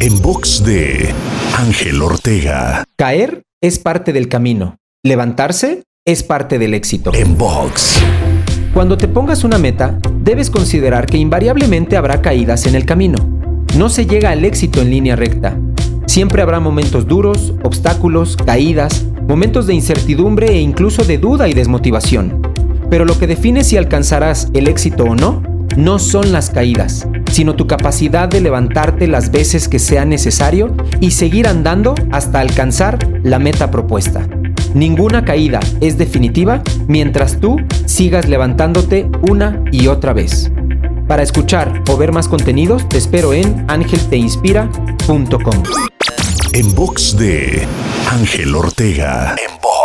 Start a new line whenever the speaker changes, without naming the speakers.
En box de Ángel Ortega.
Caer es parte del camino. Levantarse es parte del éxito.
En box.
Cuando te pongas una meta, debes considerar que invariablemente habrá caídas en el camino. No se llega al éxito en línea recta. Siempre habrá momentos duros, obstáculos, caídas, momentos de incertidumbre e incluso de duda y desmotivación. Pero lo que define si alcanzarás el éxito o no, no son las caídas, sino tu capacidad de levantarte las veces que sea necesario y seguir andando hasta alcanzar la meta propuesta. Ninguna caída es definitiva mientras tú sigas levantándote una y otra vez. Para escuchar o ver más contenidos, te espero en angelteinspira.com.
En box de Ángel Ortega. En box.